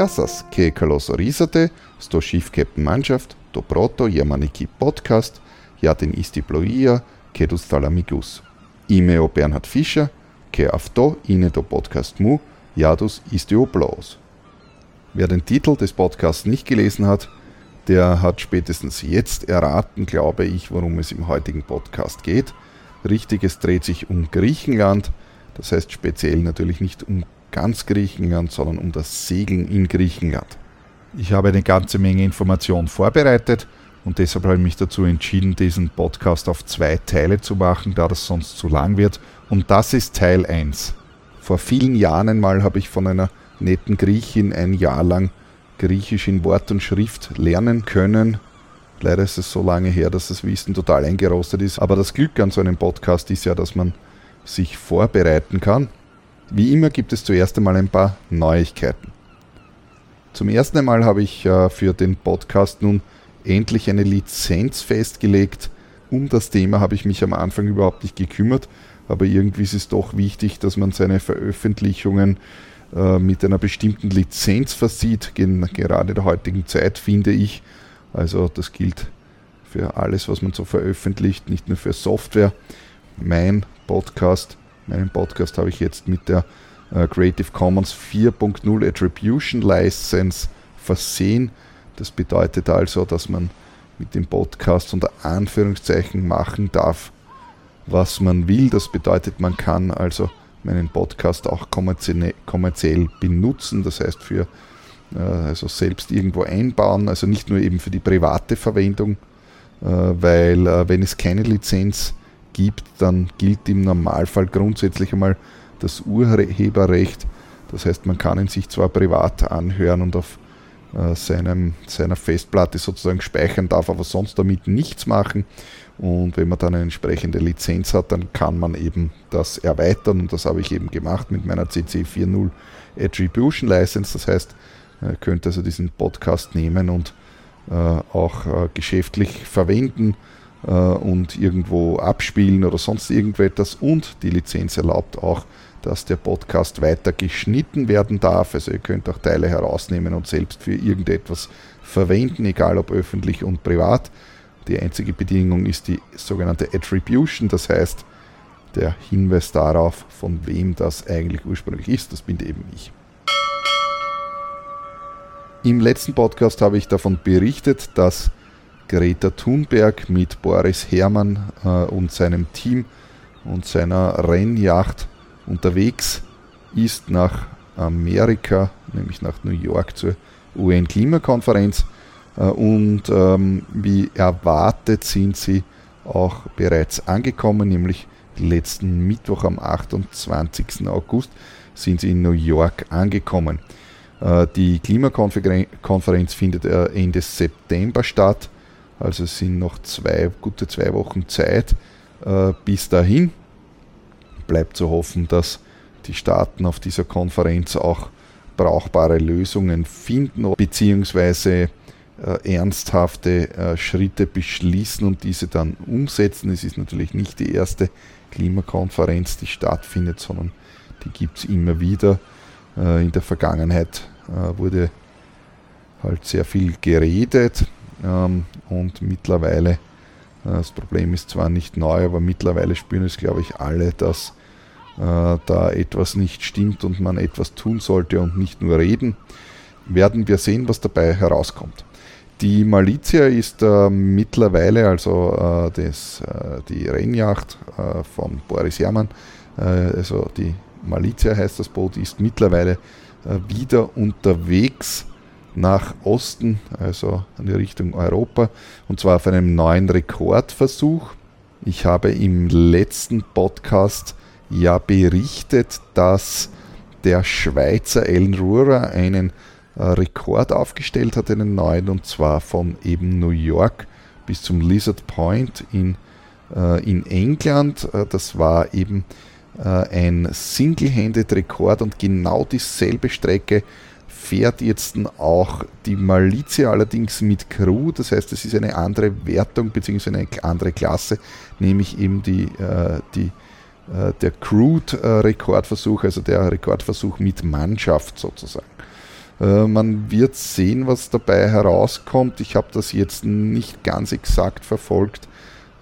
Jasas, che kaloso risate, sto shift captain mannschaft, do proto jamaniki podcast, ja den isti ploia, che dus talamigus. Imeo Bernhard Fischer, che afto ine do podcast mu, jadus isti oplos. Wer den Titel des Podcasts nicht gelesen hat, der hat spätestens jetzt erraten, glaube ich, worum es im heutigen Podcast geht. Richtig, es dreht sich um Griechenland, das heißt speziell natürlich nicht um ganz Griechenland, sondern um das Segeln in Griechenland. Ich habe eine ganze Menge Informationen vorbereitet und deshalb habe ich mich dazu entschieden, diesen Podcast auf zwei Teile zu machen, da das sonst zu lang wird. Und das ist Teil 1. Vor vielen Jahren einmal habe ich von einer netten Griechin ein Jahr lang Griechisch in Wort und Schrift lernen können. Leider ist es so lange her, dass das Wissen total eingerostet ist. Aber das Glück an so einem Podcast ist ja, dass man sich vorbereiten kann. Wie immer gibt es zuerst einmal ein paar Neuigkeiten. Zum ersten Mal habe ich äh, für den Podcast nun endlich eine Lizenz festgelegt. Um das Thema habe ich mich am Anfang überhaupt nicht gekümmert, aber irgendwie ist es doch wichtig, dass man seine Veröffentlichungen äh, mit einer bestimmten Lizenz versieht, gerade der heutigen Zeit, finde ich. Also das gilt für alles, was man so veröffentlicht, nicht nur für Software. Mein Podcast Meinen Podcast habe ich jetzt mit der äh, Creative Commons 4.0 Attribution License versehen. Das bedeutet also, dass man mit dem Podcast unter Anführungszeichen machen darf, was man will. Das bedeutet, man kann also meinen Podcast auch kommerziell benutzen, das heißt für äh, also selbst irgendwo einbauen, also nicht nur eben für die private Verwendung, äh, weil wenn es keine Lizenz gibt, dann gilt im Normalfall grundsätzlich einmal das Urheberrecht. Das heißt, man kann ihn sich zwar privat anhören und auf äh, seinem, seiner Festplatte sozusagen speichern, darf aber sonst damit nichts machen. Und wenn man dann eine entsprechende Lizenz hat, dann kann man eben das erweitern. Und das habe ich eben gemacht mit meiner CC 4.0 Attribution License. Das heißt, ihr könnt also diesen Podcast nehmen und äh, auch äh, geschäftlich verwenden äh, und irgendwo abspielen oder sonst irgendetwas. Und die Lizenz erlaubt auch, dass der Podcast weiter geschnitten werden darf. Also ihr könnt auch Teile herausnehmen und selbst für irgendetwas verwenden, egal ob öffentlich und privat. Die einzige Bedingung ist die sogenannte Attribution, das heißt der Hinweis darauf, von wem das eigentlich ursprünglich ist. Das bin eben ich. Im letzten Podcast habe ich davon berichtet, dass Greta Thunberg mit Boris Herrmann äh, und seinem Team und seiner Rennjacht unterwegs ist nach Amerika, nämlich nach New York zur UN-Klimakonferenz. Äh, und ähm, wie erwartet sind sie auch bereits angekommen, nämlich letzten Mittwoch am 28. August sind sie in New York angekommen. Äh, die Klimakonferenz findet äh, Ende September statt also es sind noch zwei, gute zwei Wochen Zeit äh, bis dahin. Bleibt zu hoffen, dass die Staaten auf dieser Konferenz auch brauchbare Lösungen finden bzw. Äh, ernsthafte äh, Schritte beschließen und diese dann umsetzen. Es ist natürlich nicht die erste Klimakonferenz, die stattfindet, sondern die gibt es immer wieder. In der Vergangenheit wurde halt sehr viel geredet, ähm, und mittlerweile, äh, das Problem ist zwar nicht neu, aber mittlerweile spüren es, glaube ich, alle, dass äh, da etwas nicht stimmt und man etwas tun sollte und nicht nur reden. Werden wir sehen, was dabei herauskommt. Die Malizia ist äh, mittlerweile, also äh, das, äh, die Rennjacht äh, von Boris Herrmann, äh, also die Malizia heißt das Boot, ist mittlerweile wieder unterwegs nach Osten, also in die Richtung Europa, und zwar auf einem neuen Rekordversuch. Ich habe im letzten Podcast ja berichtet, dass der Schweizer Ellen Rurer einen äh, Rekord aufgestellt hat, einen neuen, und zwar von eben New York bis zum Lizard Point in, äh, in England. Äh, das war eben ein Single-Handed Rekord und genau dieselbe Strecke fährt jetzt auch die Malizia allerdings mit Crew, das heißt, es ist eine andere Wertung bzw. eine andere Klasse, nämlich eben die, äh, die, äh, der Crude-Rekordversuch, also der Rekordversuch mit Mannschaft sozusagen. Äh, man wird sehen, was dabei herauskommt. Ich habe das jetzt nicht ganz exakt verfolgt.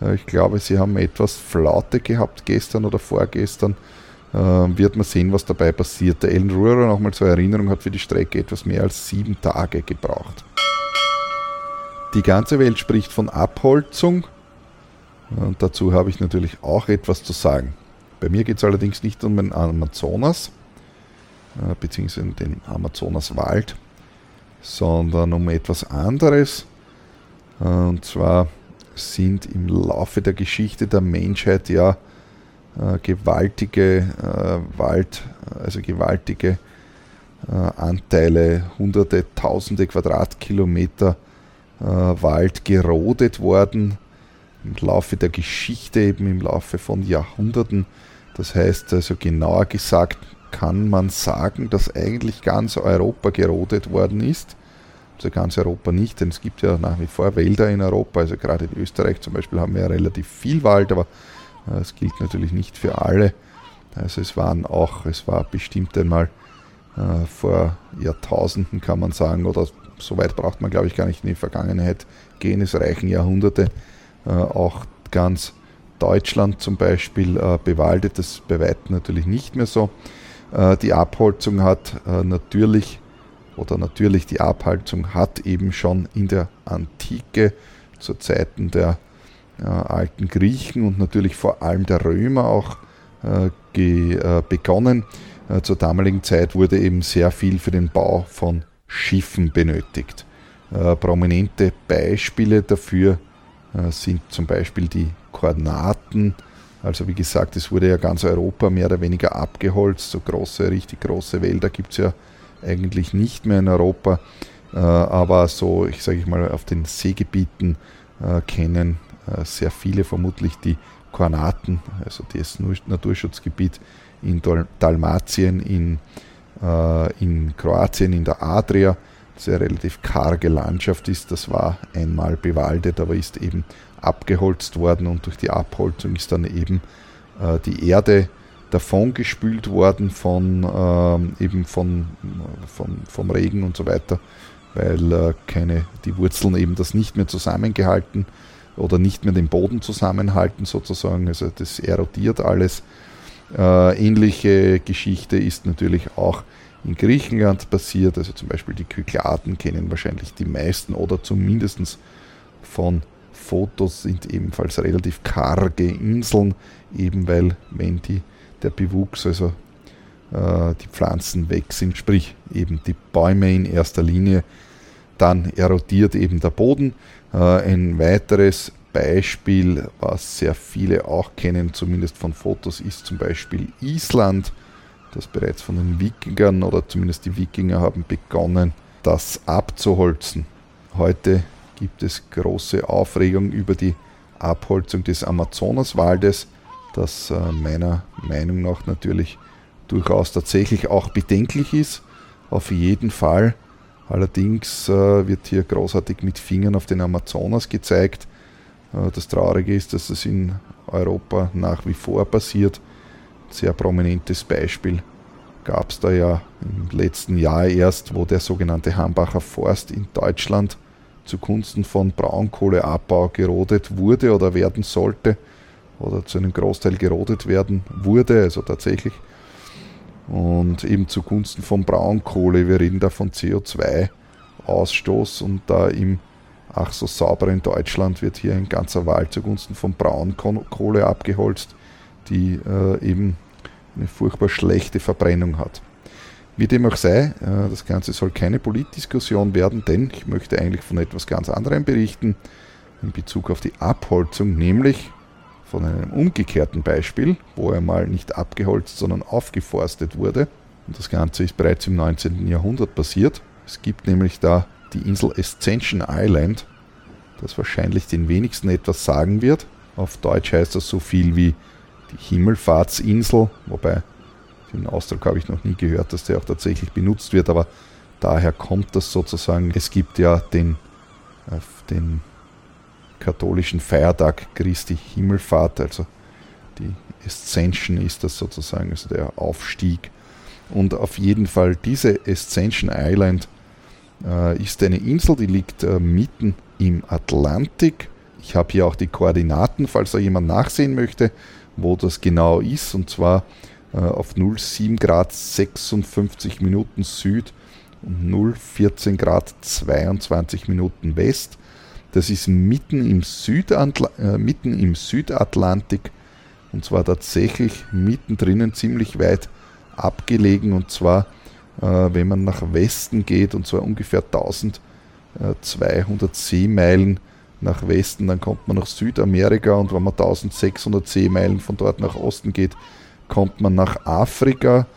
Äh, ich glaube, sie haben etwas Flaute gehabt gestern oder vorgestern. Äh, wird man sehen, was dabei passiert. Der Ellen Ruhr, nochmal zur Erinnerung, hat für die Strecke etwas mehr als sieben Tage gebraucht. Die ganze Welt spricht von Abholzung und dazu habe ich natürlich auch etwas zu sagen. Bei mir geht es allerdings nicht um den Amazonas, äh, beziehungsweise den Amazonaswald, sondern um etwas anderes. Äh, und zwar sind im Laufe der Geschichte der Menschheit ja gewaltige Wald, also gewaltige Anteile, hunderte, tausende Quadratkilometer Wald gerodet worden im Laufe der Geschichte, eben im Laufe von Jahrhunderten. Das heißt also genauer gesagt kann man sagen, dass eigentlich ganz Europa gerodet worden ist. Also ganz Europa nicht, denn es gibt ja nach wie vor Wälder in Europa. Also gerade in Österreich zum Beispiel haben wir ja relativ viel Wald, aber äh, es gilt natürlich nicht für alle. Also es waren auch, es war bestimmt einmal äh, vor Jahrtausenden kann man sagen, oder so weit braucht man glaube ich gar nicht in die Vergangenheit gehen, es reichen Jahrhunderte, äh, auch ganz Deutschland zum Beispiel äh, bewaldet, das bei weitem natürlich nicht mehr so. Äh, die Abholzung hat natürlich, oder natürlich die Abholzung hat eben schon in der Antike zu Zeiten der alten Griechen und natürlich vor allem der Römer auch begonnen. Zur damaligen Zeit wurde eben sehr viel für den Bau von Schiffen benötigt. Prominente Beispiele dafür äh, sind zum Beispiel die Koordinaten. Also wie gesagt, es wurde ja ganz Europa mehr oder weniger abgeholzt. So große, richtig große Wälder gibt es ja eigentlich nicht mehr in Europa. Äh, aber so, ich sage ich mal, auf den Seegebieten äh, kennen sehr viele vermutlich die Koordinaten, also das Naturschutzgebiet in Dalmatien, in, in Kroatien, in der Adria sehr relativ karge Landschaft ist. Das war einmal bewaldet, aber ist eben abgeholzt worden und durch die Abholzung ist dann eben äh, die Erde davongespült worden von äh, eben von, von, vom Regen und so weiter, weil äh, keine, die Wurzeln eben das nicht mehr zusammengehalten oder nicht mehr den Boden zusammenhalten sozusagen. Also das erodiert alles. Äh, ähnliche Geschichte ist natürlich auch in Griechenland passiert. Also zum Beispiel die Kykladen kennen wahrscheinlich die meisten oder zumindest von Fotos sind ebenfalls relativ karge Inseln, eben weil wenn die, der Bewuchs, also äh, die Pflanzen weg sind, sprich eben die Bäume in erster Linie, dann erodiert eben der Boden. Äh, ein weiteres Beispiel, was sehr viele auch kennen, zumindest von Fotos, ist zum Beispiel Island das bereits von den Wikingern oder zumindest die Wikinger haben begonnen, das abzuholzen. Heute gibt es große Aufregung über die Abholzung des Amazonaswaldes, das äh, meiner Meinung nach natürlich durchaus tatsächlich auch bedenklich ist. Auf jeden Fall. Allerdings äh, wird hier großartig mit Fingern auf den Amazonas gezeigt. Äh, das Traurige ist, dass es in Europa nach wie vor passiert sehr prominentes Beispiel gab es da ja im letzten Jahr erst, wo der sogenannte Hambacher Forst in Deutschland zugunsten von Braunkohleabbau gerodet wurde oder werden sollte oder zu einem Großteil gerodet werden wurde, also tatsächlich. Und eben zugunsten von Braunkohle, wir reden da von CO2-Ausstoß und da im ach so sauberen Deutschland wird hier ein ganzer Wald zugunsten von Braunkohle abgeholzt die äh, eben eine furchtbar schlechte Verbrennung hat. Wie dem auch sei, äh, das Ganze soll keine Politdiskussion werden, denn ich möchte eigentlich von etwas ganz anderem berichten in Bezug auf die Abholzung, nämlich von einem umgekehrten Beispiel, wo er mal nicht abgeholzt, sondern aufgeforstet wurde. Und das Ganze ist bereits im 19. Jahrhundert passiert. Es gibt nämlich da die Insel Ascension Island, das wahrscheinlich den wenigsten etwas sagen wird. Auf Deutsch heißt das so viel wie die Himmelfahrtsinsel, wobei den Ausdruck habe ich noch nie gehört, dass der auch tatsächlich benutzt wird, aber daher kommt das sozusagen. Es gibt ja den, äh, den katholischen Feiertag Christi Himmelfahrt, also die Ascension ist das sozusagen, also der Aufstieg. Und auf jeden Fall diese Ascension Island äh, ist eine Insel, die liegt äh, mitten im Atlantik. Ich habe hier auch die Koordinaten, falls da jemand nachsehen möchte, wo das genau ist. Und zwar äh, auf 0,7 Grad 56 Minuten Süd und 0,14 Grad 22 Minuten West. Das ist mitten im, Südantla äh, mitten im Südatlantik und zwar tatsächlich mittendrin ziemlich weit abgelegen und zwar äh, wenn man nach Westen geht und zwar ungefähr 1200 Seemeilen nach Westen, dann kommt man nach Südamerika und wenn man 1600 Seemeilen von dort nach Osten geht, kommt man nach Afrika.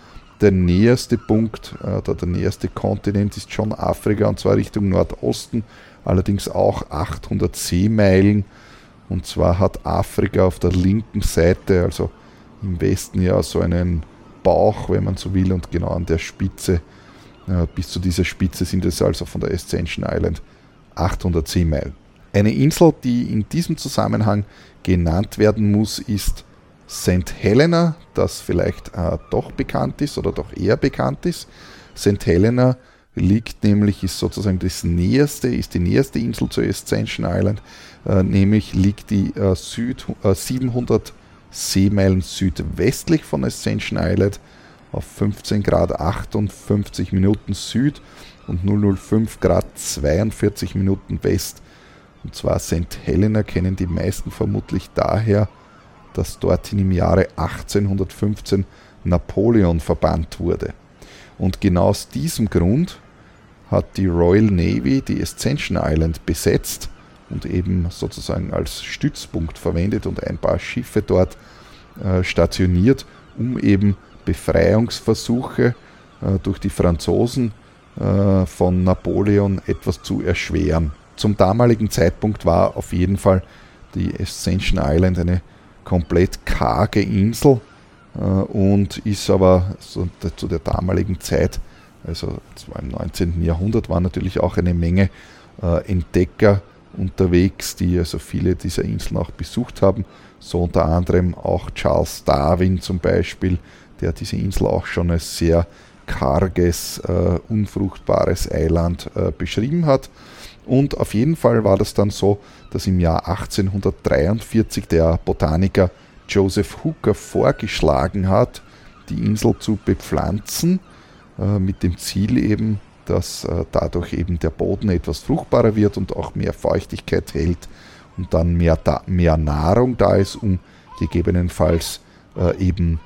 Der näherste Punkt, äh, der näherste Kontinent ist schon Afrika und zwar Richtung Nordosten, allerdings auch 800 Seemeilen. Und zwar hat Afrika auf der linken Seite, also im Westen ja so einen Bauch, wenn man so will, und genau an der Spitze, äh, bis zu dieser Spitze sind es also von der Ascension Island 800 Seemeilen. Eine Insel, die in diesem Zusammenhang genannt werden muss, ist St. Helena, das vielleicht äh, doch bekannt ist oder doch eher bekannt ist. St. Helena liegt nämlich, ist sozusagen das näherste, ist die näherste Insel zur Ascension Island, äh, nämlich liegt die äh, Süd, 700 äh, Seemeilen südwestlich von Ascension Island auf 15 Grad 58 Minuten Süd und 005 Grad 42 Minuten West. Und zwar St. Helena kennen die meisten vermutlich daher, dass dorthin im Jahre 1815 Napoleon verbannt wurde. Und genau aus diesem Grund hat die Royal Navy die Ascension Island besetzt und eben sozusagen als Stützpunkt verwendet und ein paar Schiffe dort äh, stationiert, um eben Befreiungsversuche äh, durch die Franzosen äh, von Napoleon etwas zu erschweren. Zum damaligen Zeitpunkt war auf jeden Fall die Ascension Island eine komplett karge Insel äh, und ist aber so zu der damaligen Zeit, also im 19. Jahrhundert, waren natürlich auch eine Menge äh, Entdecker unterwegs, die also viele dieser Inseln auch besucht haben. So unter anderem auch Charles Darwin zum Beispiel, der diese Insel auch schon als sehr karges, äh, unfruchtbares Eiland äh, beschrieben hat. Und auf jeden Fall war das dann so, dass im Jahr 1843 der Botaniker Joseph Hooker vorgeschlagen hat, die Insel zu bepflanzen, mit dem Ziel eben, dass äh, dadurch eben der Boden etwas fruchtbarer wird und auch mehr Feuchtigkeit hält und dann mehr, mehr Nahrung da ist, um gegebenenfalls äh, eben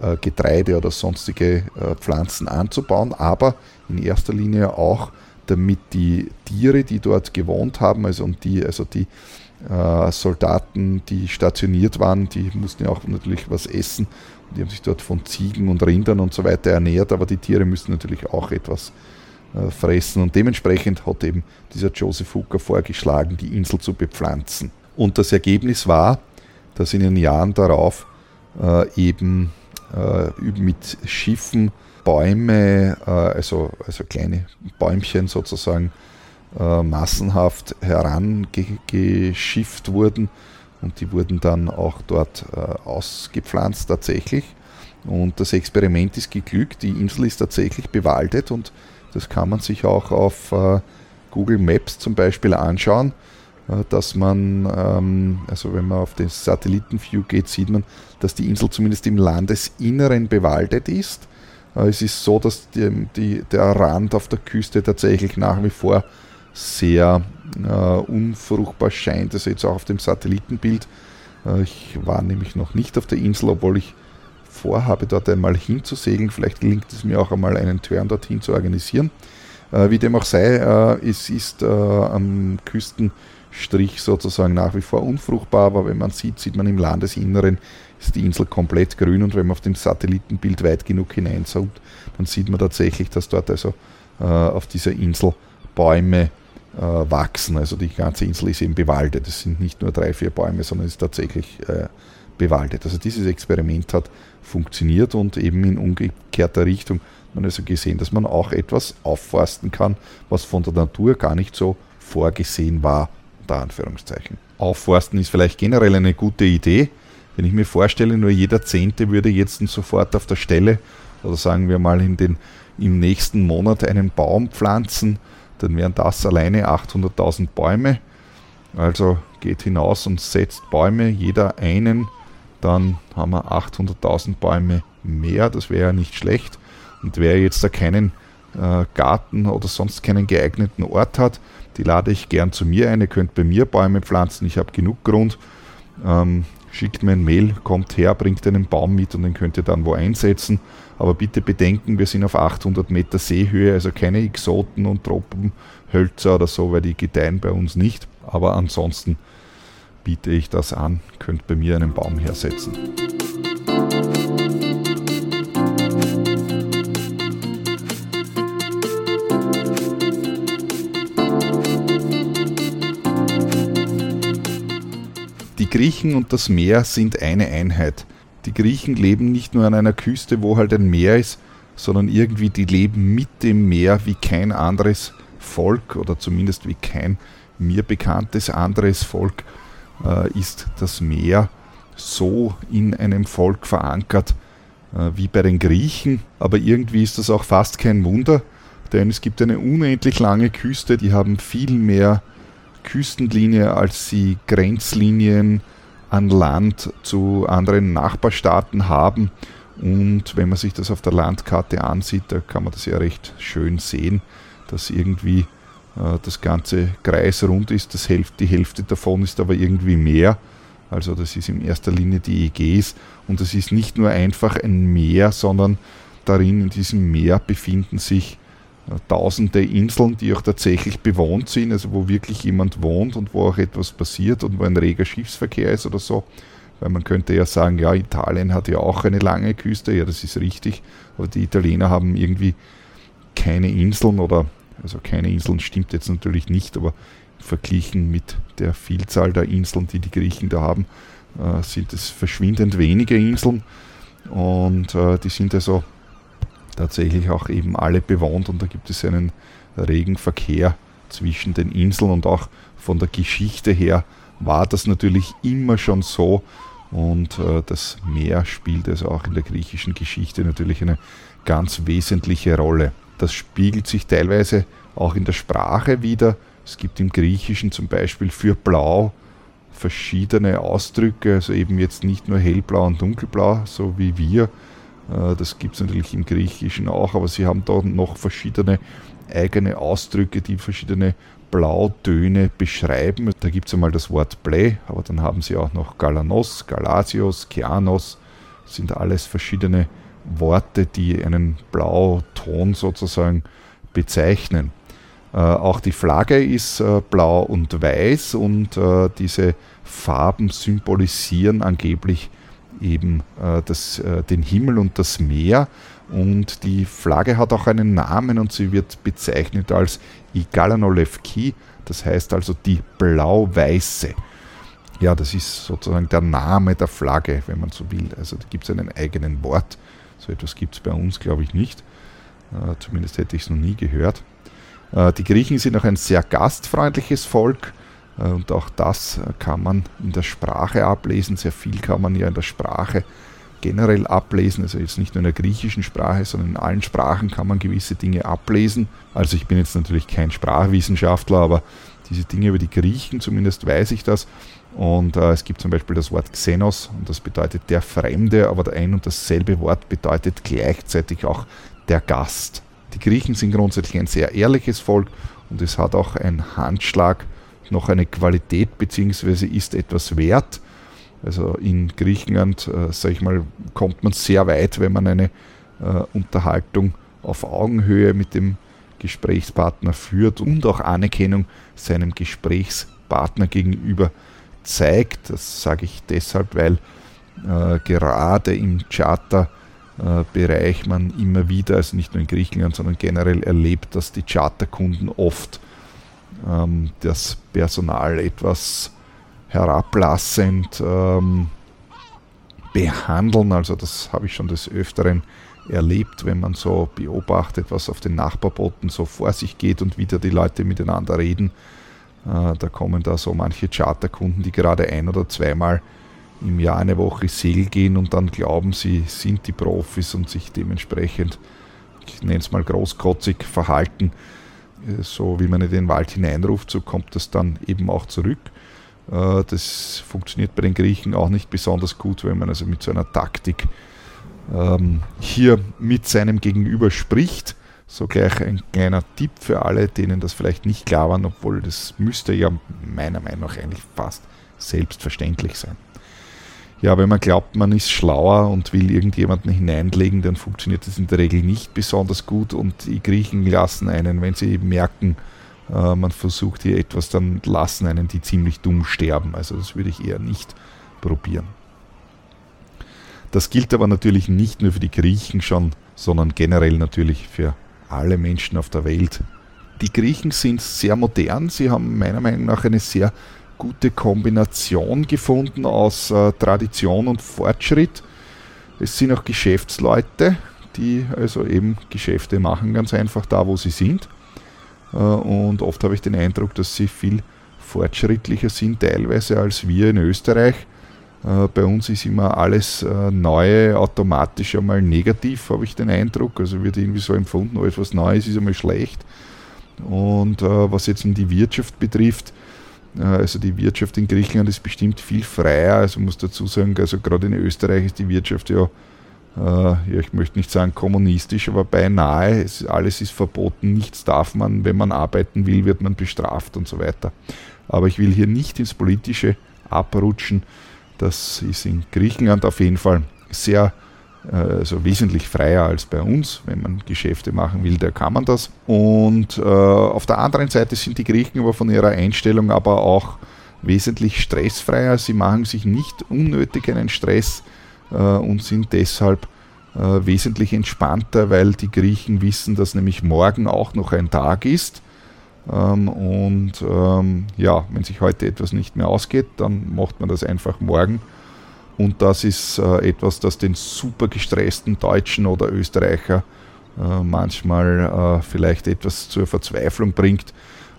äh, Getreide oder sonstige äh, Pflanzen anzubauen, aber in erster Linie auch damit die Tiere, die dort gewohnt haben, also und die, also die äh, Soldaten, die stationiert waren, die mussten ja auch natürlich was essen und die haben sich dort von Ziegen und Rindern und so weiter ernährt, aber die Tiere müssen natürlich auch etwas äh, fressen und dementsprechend hat eben dieser Joseph Hooker vorgeschlagen, die Insel zu bepflanzen. Und das Ergebnis war, dass in den Jahren darauf äh, eben äh, mit Schiffen Bäume, äh, also, also kleine Bäumchen sozusagen, äh, massenhaft herangeschifft wurden und die wurden dann auch dort ausgepflanzt tatsächlich. Und das Experiment ist geglückt, die Insel ist tatsächlich bewaldet und das kann man sich auch auf Google Maps zum Beispiel anschauen, dass man, ähm, also wenn man auf den Satellitenview geht, sieht man, dass die Insel zumindest im Landesinneren bewaldet ist äh, es ist so, dass die, die, der Rand auf der Küste tatsächlich nach wie vor sehr äh, unfruchtbar scheint. Also jetzt auch auf dem Satellitenbild. Äh, ich war nämlich noch nicht auf der Insel, obwohl ich vorhabe, dort einmal hinzusegeln. Vielleicht gelingt es mir auch einmal einen Turn dorthin zu organisieren. Äh, wie dem auch sei, äh, es ist äh, am Küstenstrich sozusagen nach wie vor unfruchtbar, aber wenn man sieht, sieht man im Landesinneren ist die Insel komplett grün und wenn man auf dem Satellitenbild weit genug hineinzoomt, dann sieht man tatsächlich, dass dort also äh, auf dieser Insel Bäume äh, wachsen. Also die ganze Insel ist eben bewaldet. Es sind nicht nur drei, vier Bäume, sondern es ist tatsächlich äh, bewaldet. Also dieses Experiment hat funktioniert und eben in umgekehrter Richtung. Man also gesehen, dass man auch etwas aufforsten kann, was von der Natur gar nicht so vorgesehen war, unter Anführungszeichen. Aufforsten ist vielleicht generell eine gute Idee, wenn ich mir vorstelle, nur jeder Zehnte würde jetzt sofort auf der Stelle oder sagen wir mal in den, im nächsten Monat einen Baum pflanzen, dann wären das alleine 800.000 Bäume. Also geht hinaus und setzt Bäume, jeder einen, dann haben wir 800.000 Bäume mehr, das wäre ja nicht schlecht. Und wer jetzt da keinen äh, Garten oder sonst keinen geeigneten Ort hat, die lade ich gern zu mir ein. Ihr könnt bei mir Bäume pflanzen, ich habe genug Grund. Ähm, schickt mir ein Mail, kommt her, bringt einen Baum mit und den könnt ihr dann wo einsetzen. Aber bitte bedenken, wir sind auf 800 Meter Seehöhe, also keine Exoten und Tropenhölzer oder so, weil die gedeihen bei uns nicht. Aber ansonsten biete ich das an, könnt bei mir einen Baum hersetzen. Die Griechen und das Meer sind eine Einheit. Die Griechen leben nicht nur an einer Küste, wo halt ein Meer ist, sondern irgendwie die leben mit dem Meer wie kein anderes Volk oder zumindest wie kein mir bekanntes anderes Volk äh, ist das Meer so in einem Volk verankert äh, wie bei den Griechen. Aber irgendwie ist das auch fast kein Wunder, denn es gibt eine unendlich lange Küste, die haben viel mehr Küstenlinie, als sie Grenzlinien an Land zu anderen Nachbarstaaten haben. Und wenn man sich das auf der Landkarte ansieht, da kann man das ja recht schön sehen, dass irgendwie äh, das ganze kreisrund ist. Das Hälfte, die Hälfte davon ist aber irgendwie Meer. Also das ist in erster Linie die Ägäis. Und es ist nicht nur einfach ein Meer, sondern darin in diesem Meer befinden sich tausende Inseln, die auch tatsächlich bewohnt sind, also wo wirklich jemand wohnt und wo auch etwas passiert und wo ein reger Schiffsverkehr ist oder so. Weil man könnte ja sagen, ja, Italien hat ja auch eine lange Küste, ja, das ist richtig, aber die Italiener haben irgendwie keine Inseln oder, also keine Inseln stimmt jetzt natürlich nicht, aber verglichen mit der Vielzahl der Inseln, die die Griechen da haben, äh, sind es verschwindend wenige Inseln. Und äh, die sind also tatsächlich auch eben alle bewohnt und da gibt es einen regen Verkehr zwischen den Inseln und auch von der Geschichte her war das natürlich immer schon so und äh, das Meer spielt also auch in der griechischen Geschichte natürlich eine ganz wesentliche Rolle. Das spiegelt sich teilweise auch in der Sprache wieder. Es gibt im Griechischen zum Beispiel für Blau verschiedene Ausdrücke, also eben jetzt nicht nur hellblau und dunkelblau, so wie wir, das gibt es natürlich im Griechischen auch, aber sie haben da noch verschiedene eigene Ausdrücke, die verschiedene Blautöne beschreiben. Da gibt es einmal das Wort Ble, aber dann haben sie auch noch Galanos, Galasios, Kianos, sind alles verschiedene Worte, die einen Blauton sozusagen bezeichnen. Äh, auch die Flagge ist äh, blau und weiß und äh, diese Farben symbolisieren angeblich eben äh, das, äh, den Himmel und das Meer. Und die Flagge hat auch einen Namen und sie wird bezeichnet als Igalanolevki, das heißt also die blau-weiße. Ja, das ist sozusagen der Name der Flagge, wenn man so will. Also da gibt es einen eigenen Wort. So etwas gibt es bei uns, glaube ich, nicht. Äh, zumindest hätte ich es noch nie gehört. Äh, die Griechen sind auch ein sehr gastfreundliches Volk. Äh, und auch das kann man in der Sprache ablesen. Sehr viel kann man ja in der Sprache generell ablesen. Also jetzt nicht nur in der griechischen Sprache, sondern in allen Sprachen kann man gewisse Dinge ablesen. Also ich bin jetzt natürlich kein Sprachwissenschaftler, aber diese Dinge über die Griechen, zumindest weiß ich das. Und äh, es gibt zum Beispiel das Wort Xenos und das bedeutet der Fremde, aber ein und dasselbe Wort bedeutet gleichzeitig auch der Gast. Die Griechen sind grundsätzlich ein sehr ehrliches Volk und es hat auch ein Handschlag noch eine Qualität bzw. ist etwas wert. Also in Griechenland, äh, sage ich mal, kommt man sehr weit, wenn man eine äh, Unterhaltung auf Augenhöhe mit dem Gesprächspartner führt und auch Anerkennung seinem Gesprächspartner gegenüber zeigt. Das sage ich deshalb, weil äh, gerade im Charterbereich man immer wieder, also nicht nur in Griechenland, sondern generell erlebt, dass die Charterkunden oft ähm, das Personal etwas herablassend ähm, behandeln. Also das habe ich schon des Öfteren erlebt, wenn man so beobachtet, was auf den Nachbarbooten so vor sich geht und wieder die Leute miteinander reden. Äh, da kommen da so manche Charterkunden, die gerade ein oder zweimal im Jahr eine Woche Segel gehen und dann glauben, sie sind die Profis und sich dementsprechend, ich nenne es mal großkotzig, verhalten, so wie man in den Wald hineinruft, so kommt das dann eben auch zurück. Äh, das funktioniert bei den Griechen auch nicht besonders gut, wenn man also mit so einer Taktik ähm, hier mit seinem Gegenüber spricht. So gleich ein kleiner Tipp für alle, denen das vielleicht nicht klar war, obwohl das müsste ja meiner Meinung nach eigentlich fast selbstverständlich sein. Ja, wenn man glaubt, man ist schlauer und will irgendjemanden hineinlegen, dann funktioniert das in der Regel nicht besonders gut und die Griechen lassen einen, wenn sie merken, äh, man versucht hier etwas, dann lassen einen die ziemlich dumm sterben. Also das würde ich eher nicht probieren. Das gilt aber natürlich nicht nur für die Griechen schon, sondern generell natürlich für alle Menschen auf der Welt. Die Griechen sind sehr modern, sie haben meiner Meinung nach eine sehr gute Kombination gefunden aus äh, Tradition und Fortschritt. Es sind auch Geschäftsleute, die also eben Geschäfte machen, ganz einfach da, wo sie sind. Äh, und oft habe ich den Eindruck, dass sie viel fortschrittlicher sind teilweise als wir in Österreich. Äh, bei uns ist immer alles äh, Neue automatisch einmal negativ, habe ich den Eindruck. Also wird irgendwie so empfunden, alles was Neues ist einmal schlecht. Und was jetzt die Wirtschaft betrifft, also die Wirtschaft in Griechenland ist bestimmt viel freier. Also muss dazu sagen, also gerade in Österreich ist die Wirtschaft ja, äh, ja ich möchte nicht sagen kommunistisch, aber beinahe. Es, alles ist verboten, nichts darf man. Wenn man arbeiten will, wird man bestraft und so weiter. Aber ich will hier nicht ins Politische abrutschen. Das ist in Griechenland auf jeden Fall sehr äh, also wesentlich freier als bei uns. Wenn man Geschäfte machen will, da kann man das. Und äh, auf der anderen Seite sind die Griechen aber von ihrer Einstellung aber auch wesentlich stressfreier. Sie machen sich nicht unnötig einen Stress äh, und sind deshalb äh, wesentlich entspannter, weil die Griechen wissen, dass nämlich morgen auch noch ein Tag ist. Ähm, und ähm, ja, wenn sich heute etwas nicht mehr ausgeht, dann macht man das einfach morgen und das ist äh, etwas, das den super gestressten Deutschen oder Österreicher äh, manchmal äh, vielleicht etwas zur Verzweiflung bringt.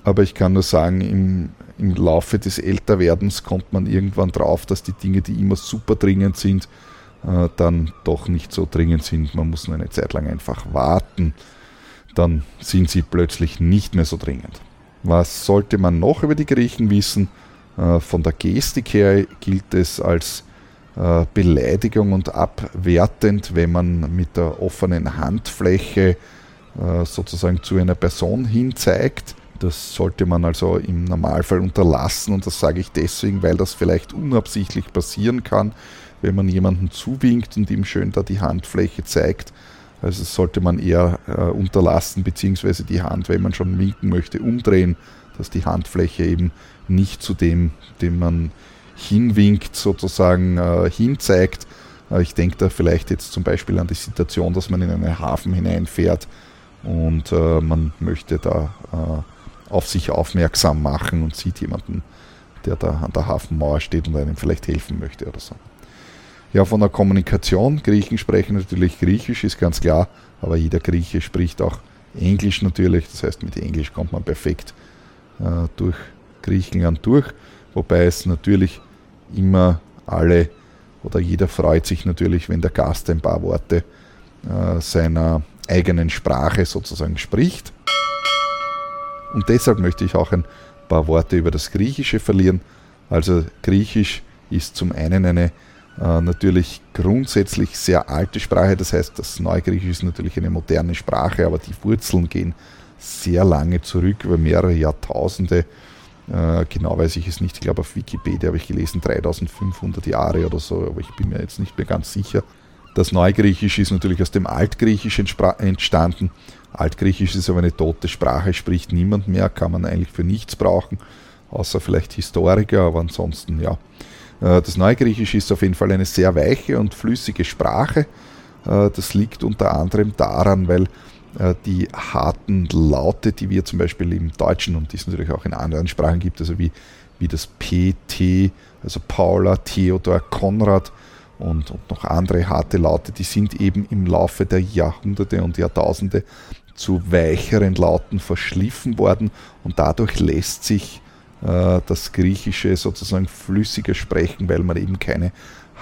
Aber ich kann nur sagen, im, im Laufe des Älterwerdens kommt man irgendwann drauf, dass die Dinge, die immer super dringend sind, äh, dann doch nicht so dringend sind. Man muss nur eine Zeit lang einfach warten. Dann sind sie plötzlich nicht mehr so dringend. Was sollte man noch über die Griechen wissen? Äh, von der Gestik her gilt es als äh, Beleidigung und abwertend, wenn man mit der offenen Handfläche äh, sozusagen zu einer Person hin zeigt. Das sollte man also im Normalfall unterlassen und das sage ich deswegen, weil das vielleicht unabsichtlich passieren kann, wenn man jemanden zuwinkt und ihm schön da die Handfläche zeigt. Also sollte man eher äh, unterlassen, beziehungsweise die Hand, wenn man schon winken möchte, umdrehen, dass die Handfläche eben nicht zu dem, dem man hinwinkt, sozusagen äh, hinzeigt. Äh, ich denke da vielleicht jetzt zum Beispiel an die Situation, dass man in einen Hafen hineinfährt und äh, man möchte da äh, auf sich aufmerksam machen und sieht jemanden, der da an der Hafenmauer steht und einem vielleicht helfen möchte oder so. Ja, von der Kommunikation, Griechen sprechen natürlich Griechisch, ist ganz klar, aber jeder Grieche spricht auch Englisch natürlich, das heißt mit Englisch kommt man perfekt äh, durch Griechenland durch, wobei es natürlich immer alle oder jeder freut sich natürlich, wenn der Gast ein paar Worte äh, seiner eigenen Sprache sozusagen spricht. Und deshalb möchte ich auch ein paar Worte über das Griechische verlieren. Also Griechisch ist zum einen eine äh, natürlich grundsätzlich sehr alte Sprache, das heißt, das Neugriechisch ist natürlich eine moderne Sprache, aber die Wurzeln gehen sehr lange zurück, über mehrere Jahrtausende. Äh, genau weiß ich es nicht. Ich glaube, auf Wikipedia habe ich gelesen 3500 Jahre oder so, aber ich bin mir jetzt nicht mehr ganz sicher. Das Neugriechisch ist natürlich aus dem Altgriechisch entstanden. Altgriechisch ist aber eine tote Sprache, spricht niemand mehr, kann man eigentlich für nichts brauchen, außer vielleicht Historiker, aber ansonsten ja. Äh, das Neugriechisch ist auf jeden Fall eine sehr weiche und flüssige Sprache. Äh, das liegt unter anderem daran, weil die harten Laute, die wir zum Beispiel im Deutschen und die es natürlich auch in anderen Sprachen gibt, also wie, wie das PT, also Paula, Theodor, Konrad und, und noch andere harte Laute, die sind eben im Laufe der Jahrhunderte und Jahrtausende zu weicheren Lauten verschliffen worden. Und dadurch lässt sich äh, das Griechische sozusagen flüssiger sprechen, weil man eben keine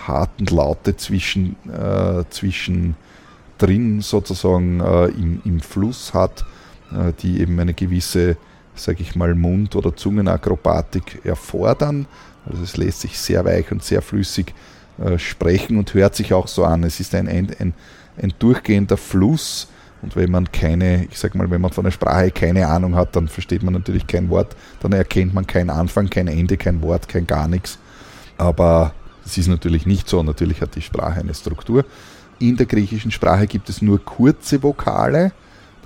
harten Laute zwischen, äh, zwischen drin sozusagen äh, im, im Fluss hat, äh, die eben eine gewisse, sage ich mal, Mund- oder Zungenakrobatik erfordern. Also es lässt sich sehr weich und sehr flüssig äh, sprechen und hört sich auch so an. Es ist ein, ein, ein, ein durchgehender Fluss. Und wenn man keine, ich sag mal, wenn man von der Sprache keine Ahnung hat, dann versteht man natürlich kein Wort, dann erkennt man keinen Anfang, kein Ende, kein Wort, kein gar nichts. Aber das ist natürlich nicht so. Natürlich hat die Sprache eine Struktur. In der griechischen Sprache gibt es nur kurze Vokale,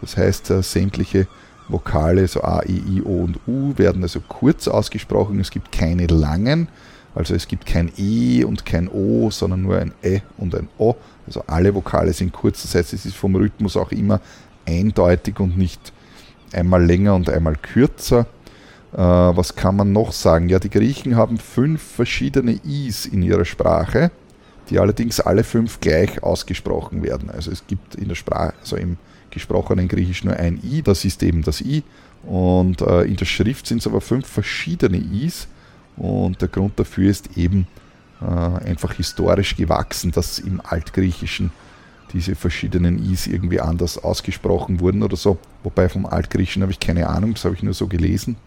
das heißt äh, sämtliche Vokale, so A, E, I, O und U, werden also kurz ausgesprochen. Es gibt keine langen, also es gibt kein E und kein O, sondern nur ein E und ein O. Also alle Vokale sind kurz, das heißt es ist vom Rhythmus auch immer eindeutig und nicht einmal länger und einmal kürzer. Äh, was kann man noch sagen? Ja, die Griechen haben fünf verschiedene Is in ihrer Sprache die allerdings alle fünf gleich ausgesprochen werden. Also es gibt in der Sprache, also im gesprochenen Griechisch nur ein I, das ist eben das I. Und äh, in der Schrift sind es aber fünf verschiedene Is. Und der Grund dafür ist eben äh, einfach historisch gewachsen, dass im Altgriechischen diese verschiedenen Is irgendwie anders ausgesprochen wurden oder so. Wobei vom Altgriechischen habe ich keine Ahnung, das habe ich nur so gelesen.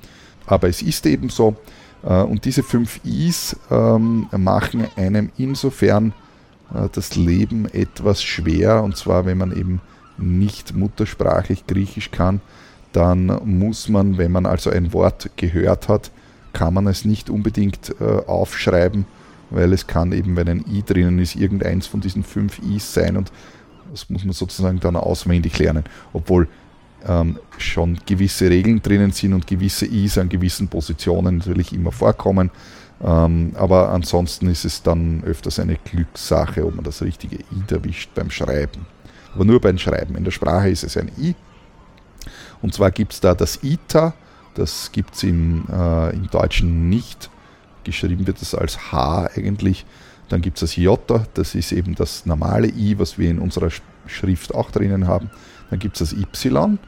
Aber es ist eben so, und diese fünf Is ähm, machen einem insofern äh, das Leben etwas schwer. Und zwar, wenn man eben nicht muttersprachlich Griechisch kann, dann muss man, wenn man also ein Wort gehört hat, kann man es nicht unbedingt äh, aufschreiben, weil es kann eben, wenn ein I drinnen ist, irgendeins von diesen fünf Is sein und das muss man sozusagen dann auswendig lernen. Obwohl ähm, schon gewisse Regeln drinnen sind und gewisse Is an gewissen Positionen natürlich immer vorkommen. Ähm, aber ansonsten ist es dann öfters eine Glückssache, ob man das richtige I erwischt beim Schreiben. Aber nur beim Schreiben. In der Sprache ist es ein I. Und zwar gibt es da das ITA, das gibt es im, äh, im Deutschen nicht. Geschrieben wird es als H eigentlich. Dann gibt es das J, das ist eben das normale I, was wir in unserer Schrift auch drinnen haben. Dann gibt es das Y,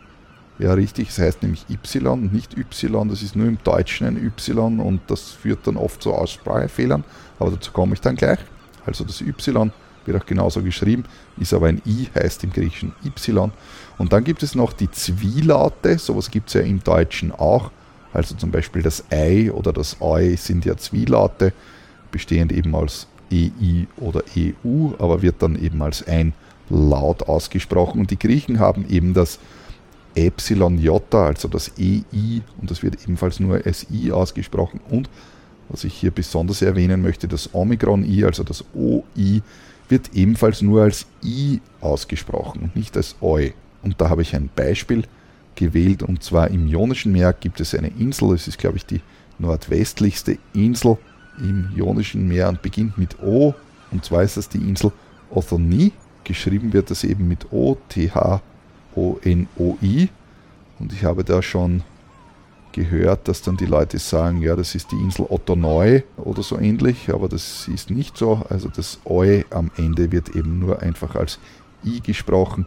ja, richtig, es heißt nämlich Y, nicht Y, das ist nur im Deutschen ein Y und das führt dann oft zu Aussprachefehlern, aber dazu komme ich dann gleich. Also das Y wird auch genauso geschrieben, ist aber ein I, heißt im Griechischen Y. Und dann gibt es noch die Zwielaute, sowas gibt es ja im Deutschen auch. Also zum Beispiel das Ei oder das Eu sind ja Zwielaute, bestehend eben als EI oder EU, aber wird dann eben als ein Laut ausgesprochen. Und die Griechen haben eben das Epsilon-J, also das EI, und das wird ebenfalls nur als I ausgesprochen. Und was ich hier besonders erwähnen möchte, das Omikron-I, also das OI, wird ebenfalls nur als I ausgesprochen und nicht als OI. Und da habe ich ein Beispiel gewählt, und zwar im Ionischen Meer gibt es eine Insel, es ist, glaube ich, die nordwestlichste Insel im Ionischen Meer und beginnt mit O, und zwar ist das die Insel Othoni. Geschrieben wird das eben mit O, T, H, O-N-O-I. Und ich habe da schon gehört, dass dann die Leute sagen, ja, das ist die Insel Ottoneu oder so ähnlich, aber das ist nicht so. Also das Eu am Ende wird eben nur einfach als I gesprochen.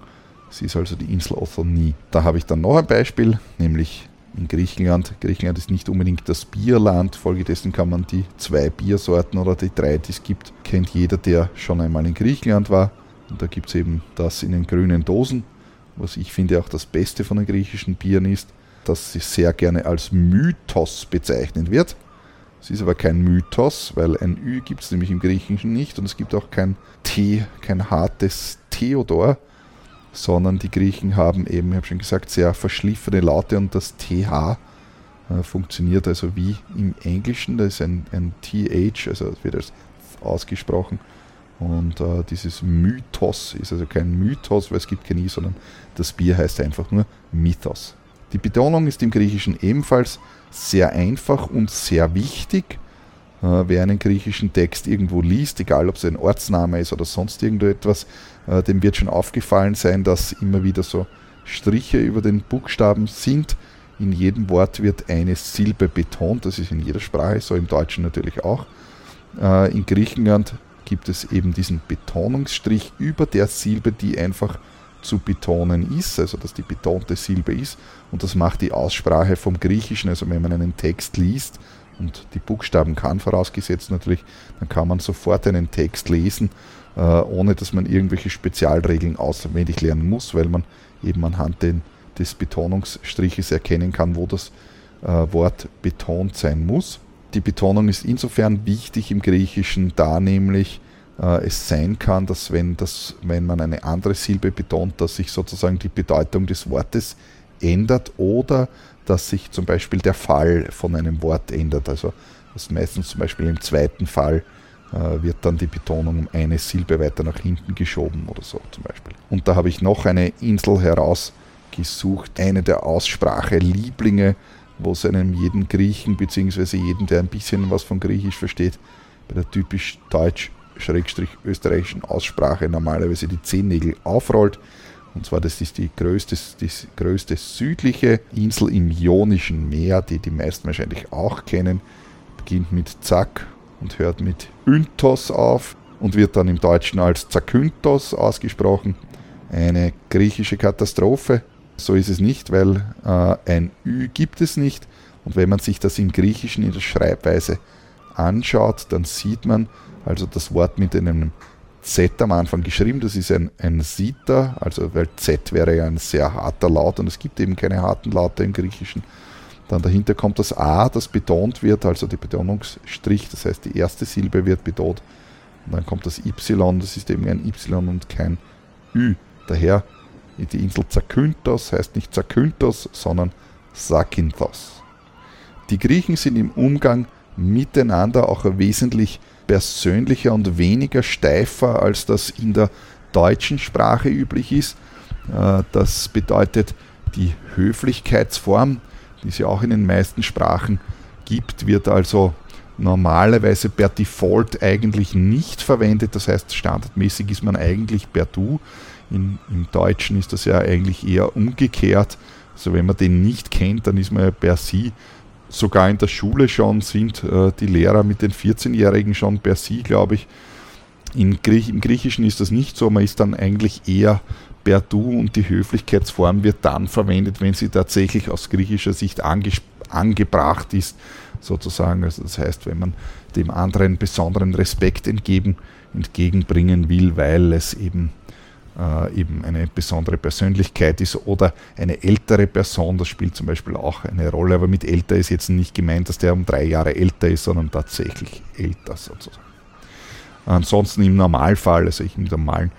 Es ist also die Insel Othoni. Da habe ich dann noch ein Beispiel, nämlich in Griechenland. Griechenland ist nicht unbedingt das Bierland, folgedessen kann man die zwei Biersorten oder die drei, die es gibt, kennt jeder, der schon einmal in Griechenland war. Und da gibt es eben das in den grünen Dosen was ich finde auch das Beste von den griechischen Bieren ist, dass sie sehr gerne als Mythos bezeichnet wird. Es ist aber kein Mythos, weil ein Ü gibt es nämlich im Griechischen nicht und es gibt auch kein T, kein hartes Theodor, sondern die Griechen haben eben, ich habe schon gesagt, sehr verschliffene Laute und das TH äh, funktioniert also wie im Englischen, da ist ein, ein TH, also wird als ausgesprochen und äh, dieses Mythos ist also kein Mythos, weil es gibt kein I, sondern das Bier heißt einfach nur Mythos. Die Betonung ist im Griechischen ebenfalls sehr einfach und sehr wichtig. Äh, wer einen griechischen Text irgendwo liest, egal ob es ein Ortsname ist oder sonst irgendetwas, äh, dem wird schon aufgefallen sein, dass immer wieder so Striche über den Buchstaben sind. In jedem Wort wird eine Silbe betont, das ist in jeder Sprache, so im Deutschen natürlich auch. Äh, in Griechenland gibt es eben diesen Betonungsstrich über der Silbe, die einfach zu betonen ist, also dass die betonte Silbe ist. Und das macht die Aussprache vom Griechischen, also wenn man einen Text liest und die Buchstaben kann, vorausgesetzt natürlich, dann kann man sofort einen Text lesen, äh, ohne dass man irgendwelche Spezialregeln auswendig lernen muss, weil man eben anhand den, des Betonungsstriches erkennen kann, wo das äh, Wort betont sein muss. Die Betonung ist insofern wichtig im Griechischen, da nämlich äh, es sein kann, dass wenn, das, wenn man eine andere Silbe betont, dass sich sozusagen die Bedeutung des Wortes ändert oder dass sich zum Beispiel der Fall von einem Wort ändert. Also das meistens zum Beispiel im zweiten Fall äh, wird dann die Betonung um eine Silbe weiter nach hinten geschoben oder so zum Beispiel. Und da habe ich noch eine Insel herausgesucht, eine der Aussprache-Lieblinge, wo es einem jeden Griechen bzw. jeden, der ein bisschen was von Griechisch versteht, bei der typisch deutsch-österreichischen Aussprache normalerweise die Zehennägel aufrollt. Und zwar, das ist die größte, die größte südliche Insel im Ionischen Meer, die die meisten wahrscheinlich auch kennen. Beginnt mit Zack und hört mit Yntos auf und wird dann im Deutschen als Zakynthos ausgesprochen. Eine griechische Katastrophe. So ist es nicht, weil äh, ein Ü gibt es nicht. Und wenn man sich das im Griechischen in der Schreibweise anschaut, dann sieht man also das Wort mit einem Z am Anfang geschrieben. Das ist ein, ein Sita, also weil Z wäre ja ein sehr harter Laut und es gibt eben keine harten Laute im Griechischen. Dann dahinter kommt das A, das betont wird, also der Betonungsstrich, das heißt die erste Silbe wird betont. Und dann kommt das Y, das ist eben ein Y und kein Ü. Daher die Insel Zakynthos heißt nicht Zakynthos, sondern Zakynthos. Die Griechen sind im Umgang miteinander auch wesentlich persönlicher und weniger steifer, als das in der deutschen Sprache üblich ist. Äh, das bedeutet, die Höflichkeitsform, die es ja auch in den meisten Sprachen gibt, wird also normalerweise per Default eigentlich nicht verwendet. Das heißt, standardmäßig ist man eigentlich per Du. In, Im Deutschen ist das ja eigentlich eher umgekehrt. Also wenn man den nicht kennt, dann ist man ja per Sie sogar in der Schule schon sind äh, die Lehrer mit den 14-Jährigen schon per Sie, glaube ich. Griech Im Griechischen ist das nicht so, man ist dann eigentlich eher per Du und die Höflichkeitsform wird dann verwendet, wenn sie tatsächlich aus griechischer Sicht angebracht ist, sozusagen. Also das heißt, wenn man dem anderen besonderen Respekt entgegen, entgegenbringen will, weil es eben äh, eben eine besondere Persönlichkeit ist oder eine ältere Person, das spielt zum Beispiel auch eine Rolle, aber mit älter ist jetzt nicht gemeint, dass der um drei Jahre älter ist, sondern tatsächlich älter sozusagen. Ansonsten im Normalfall, also ich im normalen,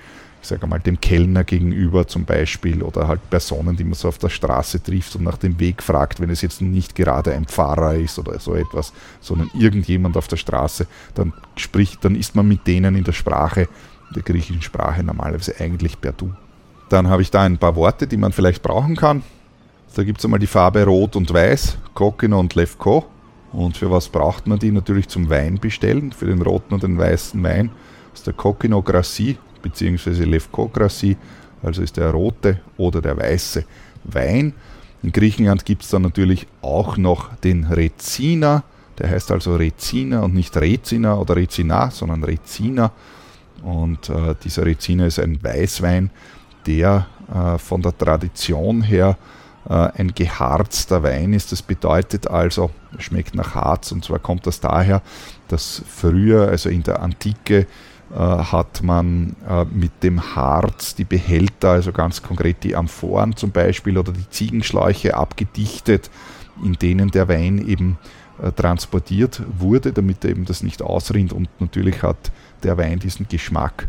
ich sage mal, dem Kellner gegenüber zum Beispiel oder halt Personen, die man so auf der Straße trifft und nach dem Weg fragt, wenn es jetzt nicht gerade ein Pfarrer ist oder so etwas, sondern irgendjemand auf der Straße, dann spricht, dann ist man mit denen in der Sprache der griechischen Sprache normalerweise eigentlich per Du. Dann habe ich da ein paar Worte, die man vielleicht brauchen kann. Da gibt es einmal die Farbe Rot und Weiß, Kokino und Levko. Und für was braucht man die? Natürlich zum Wein bestellen, für den roten und den weißen Wein. Das ist der Kokino Grassi bzw. Levko Grassi, also ist der rote oder der weiße Wein. In Griechenland gibt es dann natürlich auch noch den Rezina, der heißt also Rezina und nicht Rezina oder Rezina, sondern Rezina. Und äh, dieser Rezina ist ein Weißwein, der äh, von der Tradition her äh, ein geharzter Wein ist. Das bedeutet also, schmeckt nach Harz und zwar kommt das daher, dass früher, also in der Antike, äh, hat man äh, mit dem Harz die Behälter, also ganz konkret die Amphoren zum Beispiel oder die Ziegenschläuche abgedichtet, in denen der Wein eben äh, transportiert wurde, damit eben das nicht ausrinnt und natürlich hat der Wein diesen Geschmack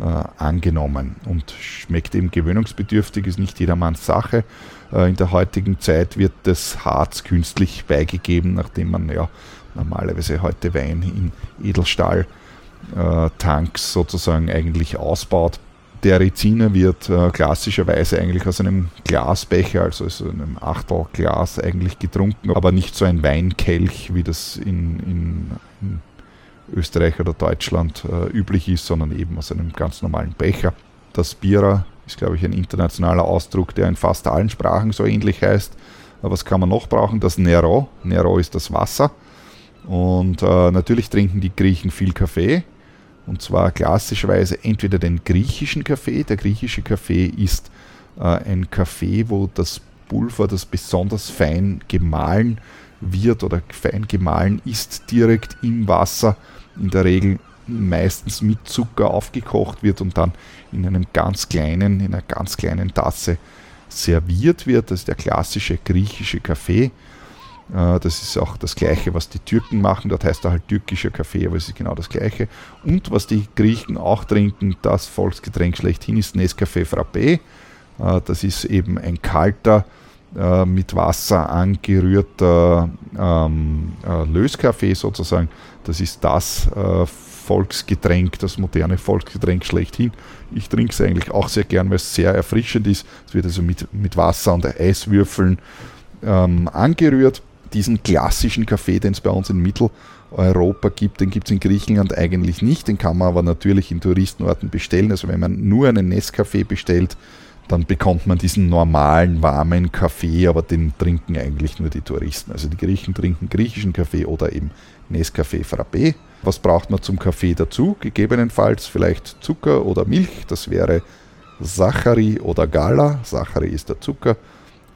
äh, angenommen und schmeckt eben gewöhnungsbedürftig, ist nicht jedermanns Sache. Äh, in der heutigen Zeit wird das Harz künstlich beigegeben, nachdem man ja normalerweise heute Wein in Edelstahltanks äh, sozusagen eigentlich ausbaut. Der Reziner wird äh, klassischerweise eigentlich aus einem Glasbecher, also aus einem Achtelglas eigentlich getrunken, aber nicht so ein Weinkelch, wie das in, in, in Österreich oder Deutschland äh, üblich ist, sondern eben aus einem ganz normalen Becher. Das Bira ist, glaube ich, ein internationaler Ausdruck, der in fast allen Sprachen so ähnlich heißt. Aber was kann man noch brauchen? Das Nero. Nero ist das Wasser. Und äh, natürlich trinken die Griechen viel Kaffee. Und zwar klassischerweise entweder den griechischen Kaffee. Der griechische Kaffee ist äh, ein Kaffee, wo das Pulver, das besonders fein gemahlen wird oder fein gemahlen ist, direkt im Wasser, in der Regel meistens mit Zucker aufgekocht wird und dann in einem ganz kleinen, in einer ganz kleinen Tasse serviert wird. Das ist der klassische griechische Kaffee. Äh, das ist auch das Gleiche, was die Türken machen. Dort heißt er halt türkischer Kaffee, aber es ist genau das Gleiche. Und was die Griechen auch trinken, das Volksgetränk schlechthin ist Nescafé Frappé. Äh, das ist eben ein kalter, äh, mit Wasser angerührter ähm, Löskaffee sozusagen. Das ist das Volksgetränk, das moderne Volksgetränk schlechthin. Ich trinke es eigentlich auch sehr gern, weil es sehr erfrischend ist. Es wird also mit, mit Wasser und Eiswürfeln ähm, angerührt. Diesen klassischen Kaffee, den es bei uns in Mitteleuropa gibt, den gibt es in Griechenland eigentlich nicht. Den kann man aber natürlich in Touristenorten bestellen. Also wenn man nur einen Nescafé bestellt, dann bekommt man diesen normalen, warmen Kaffee, aber den trinken eigentlich nur die Touristen. Also die Griechen trinken griechischen Kaffee oder eben Nescafé Frappé. Was braucht man zum Kaffee dazu? Gegebenenfalls vielleicht Zucker oder Milch. Das wäre Sachari oder Gala. Sachari ist der Zucker.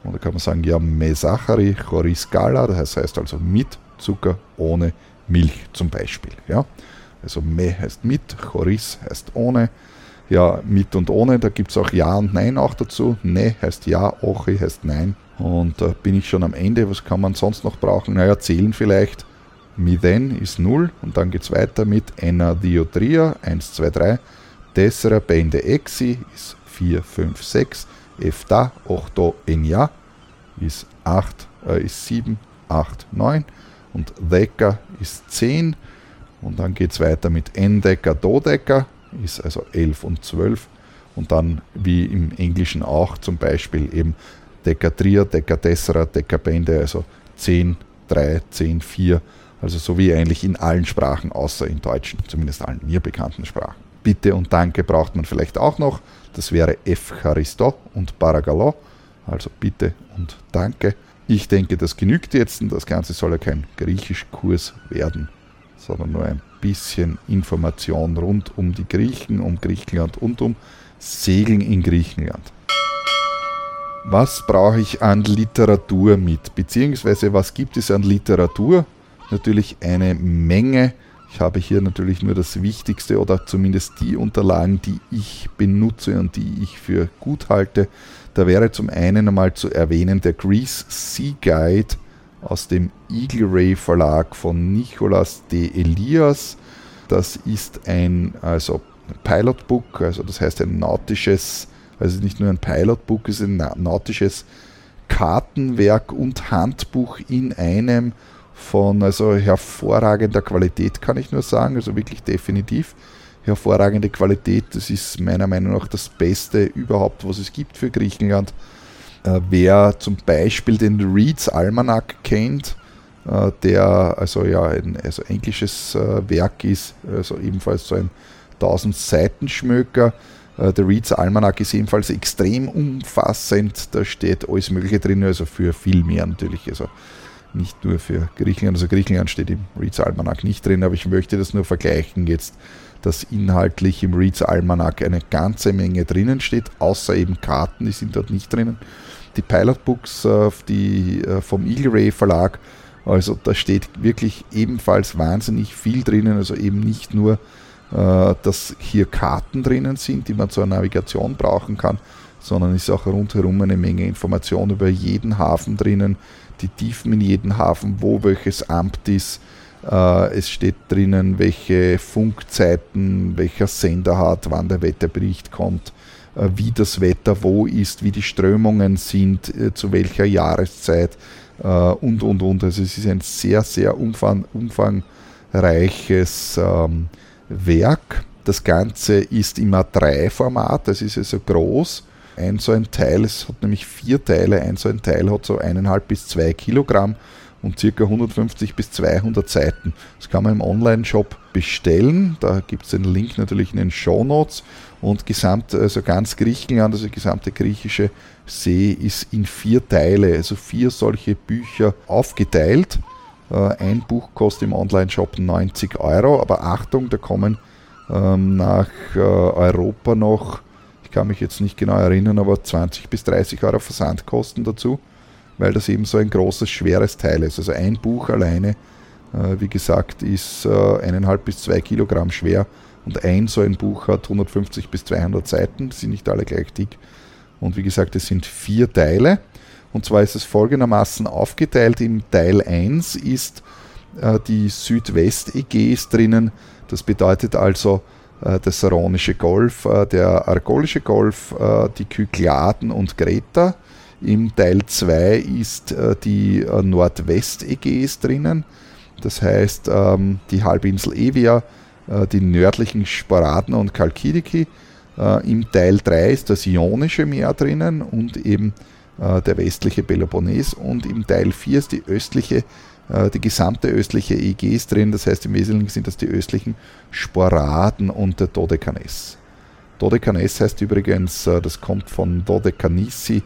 Und da kann man sagen, ja, Mesachari Choris Gala. Das heißt also mit Zucker, ohne Milch zum Beispiel. Ja? Also Me heißt mit, Choris heißt ohne. Ja, mit und ohne, da gibt es auch Ja und Nein auch dazu. Ne heißt Ja, Ochi heißt Nein. Und da äh, bin ich schon am Ende. Was kann man sonst noch brauchen? Naja, zählen vielleicht. Mithen ist 0 und dann geht es weiter mit Enadiotria 1, 2, 3. Tessera Bende Exi ist 4, 5, 6. Efta 8 Enya ist 8, äh, ist 7, 8, 9. Und Deca ist 10. Und dann geht es weiter mit Endeca Dodeca ist also 11 und 12. Und dann wie im Englischen auch zum Beispiel eben Decatria, Decatessera, Decapende, also 10, 3, 10, 4 also so wie eigentlich in allen Sprachen, außer in Deutschen, zumindest allen mir bekannten Sprachen. Bitte und Danke braucht man vielleicht auch noch. Das wäre Efcharisto und Paragalo. Also Bitte und Danke. Ich denke, das genügt jetzt und das Ganze soll ja kein Griechischkurs werden, sondern nur ein bisschen Information rund um die Griechen, um Griechenland und um Segeln in Griechenland. Was brauche ich an Literatur mit? Beziehungsweise was gibt es an Literatur? natürlich eine Menge. Ich habe hier natürlich nur das Wichtigste oder zumindest die Unterlagen, die ich benutze und die ich für gut halte. Da wäre zum einen einmal zu erwähnen der Greece Sea Guide aus dem Eagle Ray Verlag von Nicolas de Elias. Das ist ein also Pilotbook, also das heißt ein nautisches, also nicht nur ein Pilotbook, es ist ein nautisches Kartenwerk und Handbuch in einem von also hervorragender Qualität, kann ich nur sagen, also wirklich definitiv hervorragende Qualität. Das ist meiner Meinung nach das Beste überhaupt, was es gibt für Griechenland. Äh, wer zum Beispiel den Reeds Almanac kennt, äh, der also ja ein also englisches äh, Werk ist, also ebenfalls so ein 1000 Seiten Schmöker. Äh, der Reeds Almanac ist ebenfalls extrem umfassend, da steht alles Mögliche drin, also für viel mehr natürlich. Also nicht nur für Griechenland. Also Griechenland steht im Reads Almanac nicht drin, aber ich möchte das nur vergleichen jetzt, dass inhaltlich im Reads Almanac eine ganze Menge drinnen steht, außer eben Karten, die sind dort nicht drinnen. Die Pilotbooks äh, die, äh, vom Eagle Ray Verlag, also da steht wirklich ebenfalls wahnsinnig viel drinnen, also eben nicht nur, äh, dass hier Karten drinnen sind, die man zur Navigation brauchen kann, sondern ist auch rundherum eine Menge Information über jeden Hafen drinnen, die Tiefen in jedem Hafen, wo welches Amt ist. Äh, es steht drinnen, welche Funkzeiten, welcher Sender hat, wann der Wetterbericht kommt, äh, wie das Wetter wo ist, wie die Strömungen sind, äh, zu welcher Jahreszeit und, und, und. Also es ist ein sehr, sehr umfang, umfangreiches ähm, Werk. Das Ganze ist im A3-Format, das ist also groß ein so ein Teil, es hat nämlich vier Teile, ein so ein Teil hat so eineinhalb bis zwei Kilogramm und circa 150 bis 200 Seiten. Das kann man im Online-Shop bestellen. Da gibt es den Link natürlich in den Show Notes. Und gesamt, also ganz Griechenland, also die gesamte griechische See ist in vier Teile, also vier solche Bücher aufgeteilt. Äh, ein Buch kostet im Online-Shop 90 Euro, aber Achtung, da kommen ähm, nach äh, Europa noch, ich kann mich jetzt nicht genau erinnern, aber 20 bis 30 Euro Versandkosten dazu, weil das eben so ein großes, schweres Teil ist. Also ein Buch alleine, äh, wie gesagt, ist äh, eineinhalb bis zwei Kilogramm schwer und ein so ein Buch hat 150 bis 200 Seiten, sind nicht alle gleich dick. Und wie gesagt, es sind vier Teile. Und zwar ist es folgendermaßen aufgeteilt. Im Teil 1 ist äh, die Südwest-Ägäis drinnen. Das bedeutet also äh, das Saronische Golf, äh, der Argolische Golf, äh, die Kykladen und Greta. Im Teil 2 ist äh, die äh, Nordwest-Ägäis drinnen. Das heißt, ähm, die Halbinsel Evia, die nördlichen Sporaden und Kalkidiki. Im Teil 3 ist das Ionische Meer drinnen und eben der westliche Peloponnes. Und im Teil 4 ist die östliche äh, die gesamte östliche Ägäis drin. Das heißt, im Wesentlichen sind das die östlichen Sporaden und der Dodekanes. Dodekanes heißt übrigens, äh, das kommt von Dodekanisi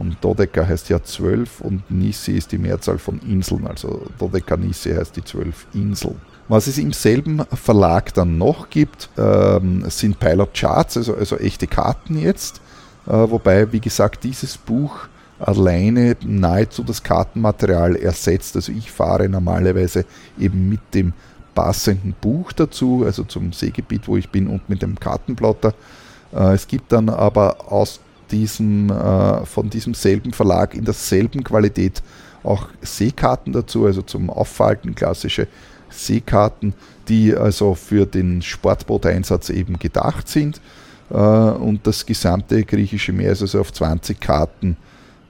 und Dodeka heißt ja zwölf und Nisi ist die Mehrzahl von Inseln, also Dodekanisi heißt die zwölf Inseln. Was es im selben Verlag dann noch gibt, ähm, sind Pilot Charts, also, also echte Karten jetzt, äh, wobei, wie gesagt, dieses Buch alleine nahezu das Kartenmaterial ersetzt. Also ich fahre normalerweise eben mit dem passenden Buch dazu, also zum Seegebiet, wo ich bin und mit dem Kartenplotter. Äh, es gibt dann aber aus diesem, äh, von diesem selben Verlag in derselben Qualität auch Seekarten dazu, also zum Auffalten, klassische Seekarten, die also für den Sportbooteinsatz eben gedacht sind. Äh, und das gesamte griechische Meer ist also auf 20 Karten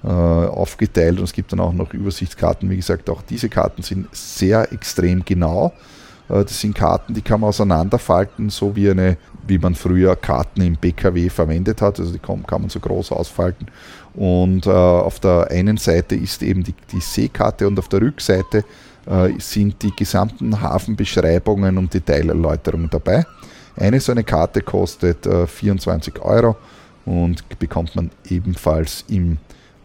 äh, aufgeteilt und es gibt dann auch noch Übersichtskarten. Wie gesagt, auch diese Karten sind sehr extrem genau. Äh, das sind Karten, die kann man auseinanderfalten, so wie eine, wie man früher Karten im BKW verwendet hat. Also die kann, man so groß ausfalten. Und äh, auf der einen Seite ist eben die, die Seekarte und auf der Rückseite äh, sind die gesamten Hafenbeschreibungen und Detailerläuterungen dabei. Eine so eine Karte kostet 24 äh, Euro und bekommt man ebenfalls im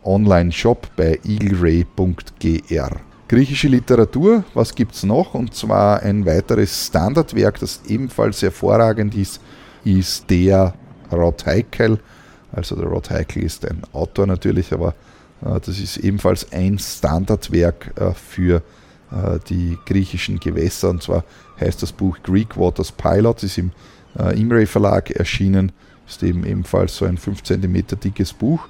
Online-Shop bei eagleray.gr. Griechische Literatur, was gibt es noch? Und zwar ein weiteres Standardwerk, das ebenfalls hervorragend ist, ist der Rod Heikel. Also der Rod Heikel ist ein Autor natürlich, aber äh, das ist ebenfalls ein Standardwerk äh, für äh, die griechischen Gewässer. Und zwar heißt das Buch Greek Waters Pilot, ist im äh, Imre Verlag erschienen, ist eben ebenfalls so ein 5 cm dickes Buch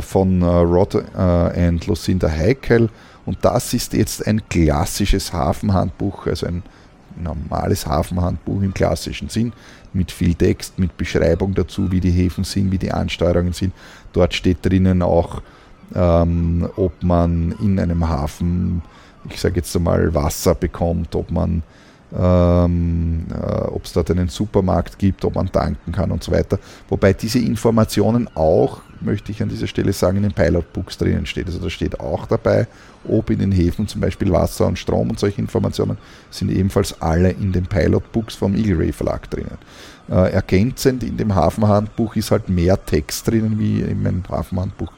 von äh, Rod äh, and Lucinda Heikel. Und das ist jetzt ein klassisches Hafenhandbuch, also ein normales Hafenhandbuch im klassischen Sinn, mit viel Text, mit Beschreibung dazu, wie die Häfen sind, wie die Ansteuerungen sind. Dort steht drinnen auch, ähm, ob man in einem Hafen, ich sage jetzt einmal, Wasser bekommt, ob man ähm, äh, ob es dort einen Supermarkt gibt, ob man tanken kann und so weiter. Wobei diese Informationen auch, möchte ich an dieser Stelle sagen, in den Pilot-Books drinnen steht. Also da steht auch dabei, ob in den Häfen zum Beispiel Wasser und Strom und solche Informationen sind ebenfalls alle in den Pilot-Books vom Eagle Ray Verlag drinnen. Äh, ergänzend in dem Hafenhandbuch ist halt mehr Text drinnen, wie in meinem Hafenhandbuch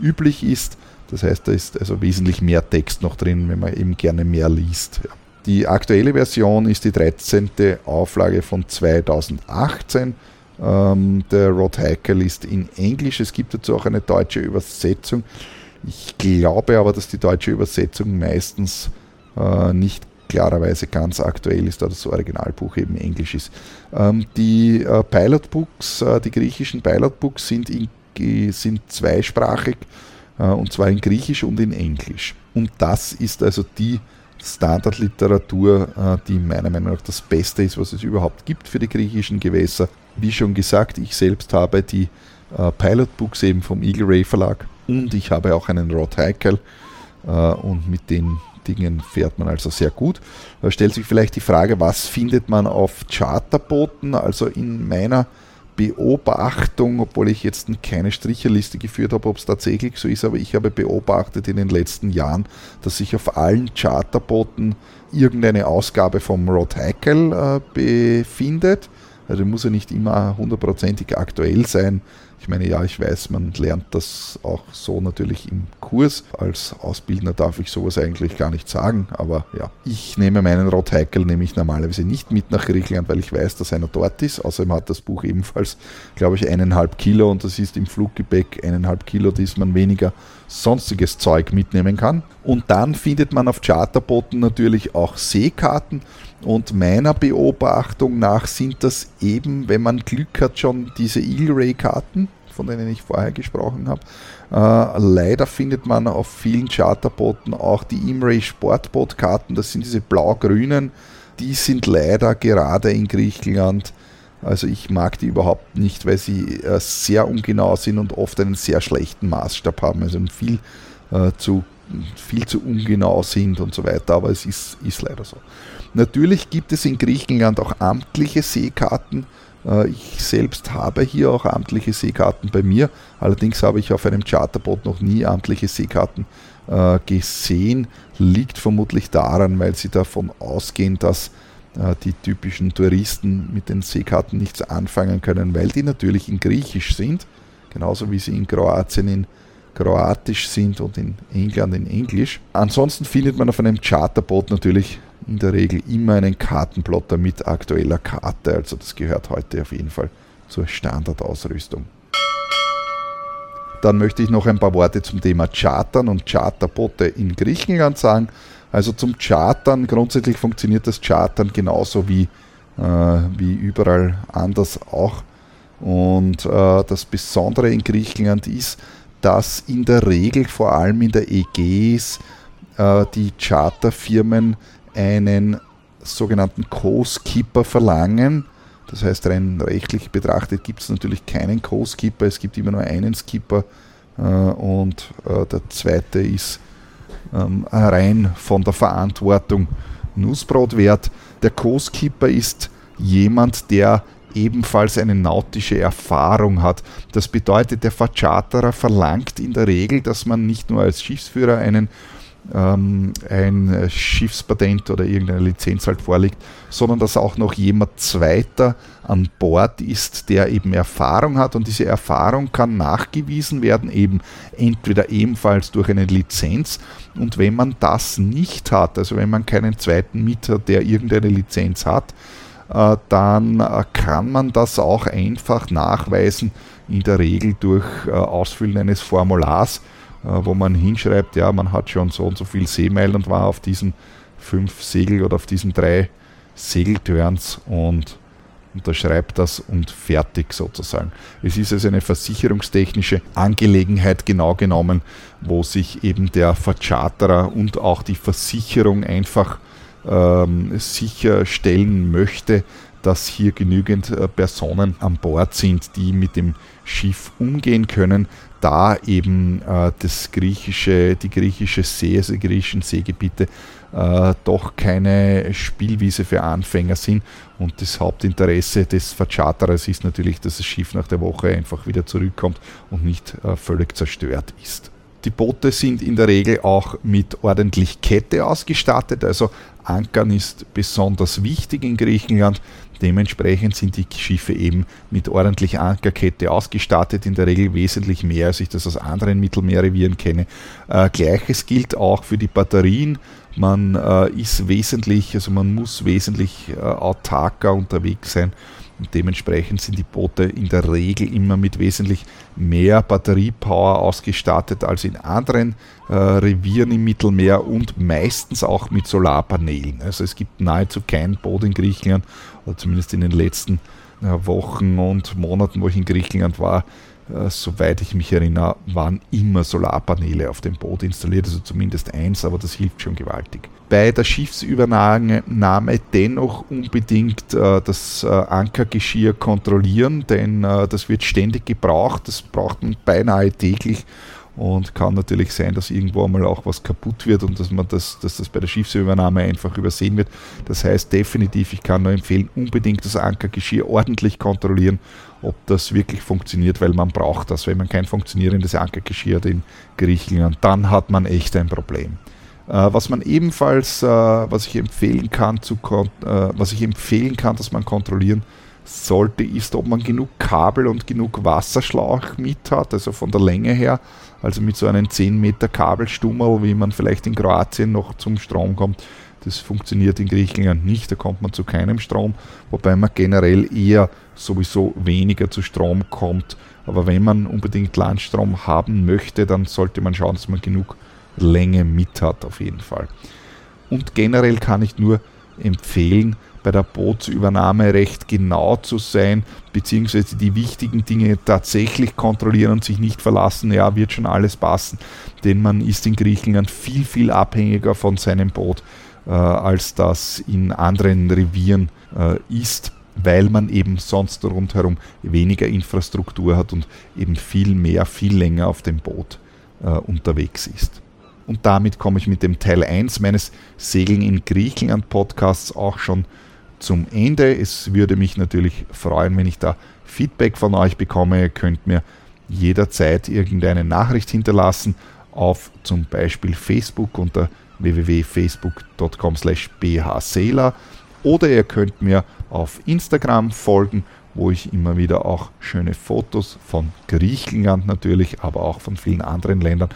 üblich ist. Das heißt, da ist also wesentlich mehr Text noch drin, wenn man eben gerne mehr liest. Ja. Die aktuelle Version ist die 13. Auflage von 2018. Ähm, der Rod Heikel ist in Englisch. Es gibt dazu auch eine deutsche Übersetzung. Ich glaube aber, dass die deutsche Übersetzung meistens äh, nicht klarerweise ganz aktuell ist, da das Originalbuch eben Englisch ist. Ähm, die äh, Pilotbooks, äh, die griechischen Pilotbooks sind, in, sind zweisprachig, äh, und zwar in Griechisch und in Englisch. Und das ist also die Standardliteratur, äh, die meiner Meinung nach das Beste ist, was es überhaupt gibt für die griechischen Gewässer. Wie schon gesagt, ich selbst habe die äh, Pilotbooks eben vom Eagle Ray Verlag und ich habe auch einen Rod Heikel äh, und mit den Dingen fährt man also sehr gut. Da stellt sich vielleicht die Frage, was findet man auf Charterbooten? Also in meiner Beobachtung, obwohl ich jetzt keine Stricherliste geführt habe, ob es tatsächlich so ist, aber ich habe beobachtet in den letzten Jahren, dass sich auf allen Charterbooten irgendeine Ausgabe vom Rod Hackle äh, befindet. Also muss ja nicht immer hundertprozentig aktuell sein. Ich meine, ja, ich weiß, man lernt das auch so natürlich im Kurs. Als Ausbildner darf ich sowas eigentlich gar nicht sagen, aber ja, ich nehme meinen Rotheikel nämlich normalerweise nicht mit nach Griechenland, weil ich weiß, dass einer dort ist. Außerdem hat das Buch ebenfalls, glaube ich, eineinhalb Kilo und das ist im Fluggepäck eineinhalb Kilo, das man weniger sonstiges Zeug mitnehmen kann. Und dann findet man auf Charterbooten natürlich auch Seekarten und meiner Beobachtung nach sind das eben, wenn man Glück hat, schon diese Eagle-Ray-Karten, von denen ich vorher gesprochen habe. Äh, leider findet man auf vielen Charterbooten auch die Imray Sportboot-Karten, das sind diese blau-grünen. Die sind leider gerade in Griechenland also ich mag die überhaupt nicht, weil sie äh, sehr ungenau sind und oft einen sehr schlechten Maßstab haben, also viel, äh, zu, viel zu ungenau sind und so weiter, aber es ist, ist leider so. Natürlich gibt es in Griechenland auch amtliche Seekarten. Äh, ich selbst habe hier auch amtliche Seekarten bei mir, allerdings habe ich auf einem Charterboot noch nie amtliche Seekarten gesehen. Liegt vermutlich daran, weil sie davon ausgehen, dass die typischen Touristen mit den Seekarten nichts anfangen können, weil die natürlich in Griechisch sind, genauso wie sie in Kroatien in Kroatisch sind und in England in Englisch. Ansonsten findet man auf einem Charterboot natürlich in der Regel immer einen Kartenplotter mit aktueller Karte, also das gehört heute auf jeden Fall zur Standardausrüstung. Dann möchte ich noch ein paar Worte zum Thema Chartern und Charterboote in Griechenland sagen. Also zum Chartern, grundsätzlich funktioniert das Chartern genauso wie, äh, wie überall anders auch. Und äh, das Besondere in Griechenland ist, dass in der Regel vor allem in der Ägäis äh, die Charterfirmen einen sogenannten Co-Skipper verlangen. Das heißt, rein rechtlich betrachtet gibt es natürlich keinen Co-Skipper, es gibt immer nur einen Skipper äh, und äh, der zweite ist ähm, rein von der Verantwortung Nussbrot wert. Der Co-Skipper ist jemand, der ebenfalls eine nautische Erfahrung hat. Das bedeutet, der Vercharterer verlangt in der Regel, dass man nicht nur als Schiffsführer einen ähm, ein Schiffspatent oder irgendeine Lizenz halt vorliegt, sondern dass auch noch jemand zweiter an Bord ist, der eben Erfahrung hat. Und diese Erfahrung kann nachgewiesen werden, eben entweder ebenfalls durch eine Lizenz. Und wenn man das nicht hat, also wenn man keinen zweiten mit hat, der irgendeine Lizenz hat, äh, dann äh, kann man das auch einfach nachweisen, in der Regel durch äh, Ausfüllen eines Formulars wo man hinschreibt, ja, man hat schon so und so viel Seemeilen und war auf diesen fünf Segel oder auf diesen drei Segeltörns und unterschreibt das und fertig sozusagen. Es ist also eine versicherungstechnische Angelegenheit genau genommen, wo sich eben der Vercharterer und auch die Versicherung einfach ähm, sicherstellen möchte, dass hier genügend äh, Personen an Bord sind, die mit dem Schiff umgehen können, da eben äh, das griechische, die griechische See, also die griechischen Seegebiete, äh, doch keine Spielwiese für Anfänger sind. Und das Hauptinteresse des Vercharterers ist natürlich, dass das Schiff nach der Woche einfach wieder zurückkommt und nicht äh, völlig zerstört ist. Die Boote sind in der Regel auch mit ordentlich Kette ausgestattet, also Ankern ist besonders wichtig in Griechenland. Dementsprechend sind die Schiffe eben mit ordentlich Ankerkette ausgestattet, in der Regel wesentlich mehr, als ich das aus anderen Mittelmeerrevieren kenne. Äh, Gleiches gilt auch für die Batterien. Man äh, ist wesentlich, also man muss wesentlich äh, autarker unterwegs sein und dementsprechend sind die Boote in der Regel immer mit wesentlich mehr Batteriepower ausgestattet als in anderen äh, Revieren im Mittelmeer und meistens auch mit Solarpanelen. Also es gibt nahezu kein Boot in Griechenland, oder zumindest in den letzten äh, Wochen und Monaten, wo ich in Griechenland war, soweit ich mich erinnere, waren immer Solarpaneele auf dem Boot installiert, also zumindest eins, aber das hilft schon gewaltig. Bei der Schiffsübernahme dennoch unbedingt äh, das äh, Ankergeschirr kontrollieren, denn äh, das wird ständig gebraucht, das braucht man beinahe täglich und kann natürlich sein, dass irgendwo einmal auch was kaputt wird und dass man das, dass das bei der Schiffsübernahme einfach übersehen wird. Das heißt definitiv, ich kann nur empfehlen, unbedingt das Ankergeschirr ordentlich kontrollieren, ob das wirklich funktioniert, weil man braucht das. Wenn man kein funktionierendes Ankergeschirr hat in Griechenland, dann hat man echt ein Problem. Äh, was man ebenfalls, äh, was ich empfehlen kann, zu, äh, was ich empfehlen kann, dass man kontrollieren sollte, ist, ob man genug Kabel und genug Wasserschlauch mit hat, also von der Länge her. Also mit so einem 10 Meter Kabelstummerl, wie man vielleicht in Kroatien noch zum Strom kommt. Das funktioniert in Griechenland nicht, da kommt man zu keinem Strom, wobei man generell eher sowieso weniger zu Strom kommt. Aber wenn man unbedingt Landstrom haben möchte, dann sollte man schauen, dass man genug Länge mit hat, auf jeden Fall. Und generell kann ich nur empfehlen, bei der Bootsübernahme recht genau zu sein, beziehungsweise die wichtigen Dinge tatsächlich kontrollieren und sich nicht verlassen, ja, wird schon alles passen, denn man ist in Griechenland viel, viel abhängiger von seinem Boot, äh, als das in anderen Revieren äh, ist, weil man eben sonst rundherum weniger Infrastruktur hat und eben viel mehr, viel länger auf dem Boot äh, unterwegs ist. Und damit komme ich mit dem Teil 1 meines Segeln in Griechenland Podcasts auch schon zum Ende. Es würde mich natürlich freuen, wenn ich da Feedback von euch bekomme. Ihr könnt mir jederzeit irgendeine Nachricht hinterlassen auf zum Beispiel Facebook unter www.facebook.com slash bhsela oder ihr könnt mir auf Instagram folgen, wo ich immer wieder auch schöne Fotos von Griechenland natürlich, aber auch von vielen anderen Ländern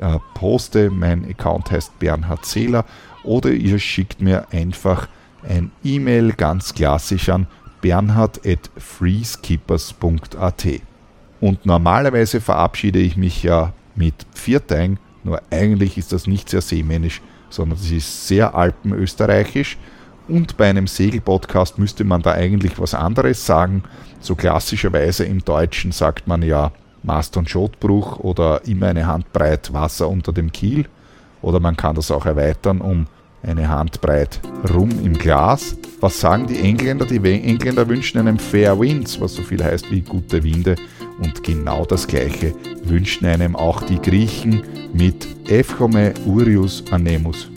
äh, poste. Mein Account heißt Bernhard Zähler oder ihr schickt mir einfach ein E-Mail ganz klassisch an bernhard.freeskippers.at. Und normalerweise verabschiede ich mich ja mit Viertein, nur eigentlich ist das nicht sehr seemännisch, sondern es ist sehr alpenösterreichisch. Und bei einem Segelpodcast müsste man da eigentlich was anderes sagen. So klassischerweise im Deutschen sagt man ja Mast- und Schotbruch oder immer eine Handbreit Wasser unter dem Kiel. Oder man kann das auch erweitern um eine Handbreit Rum im Glas. Was sagen die Engländer? Die Engländer wünschen einem Fair Winds, was so viel heißt wie gute Winde. Und genau das gleiche wünschen einem auch die Griechen mit Evchome Urius Anemus.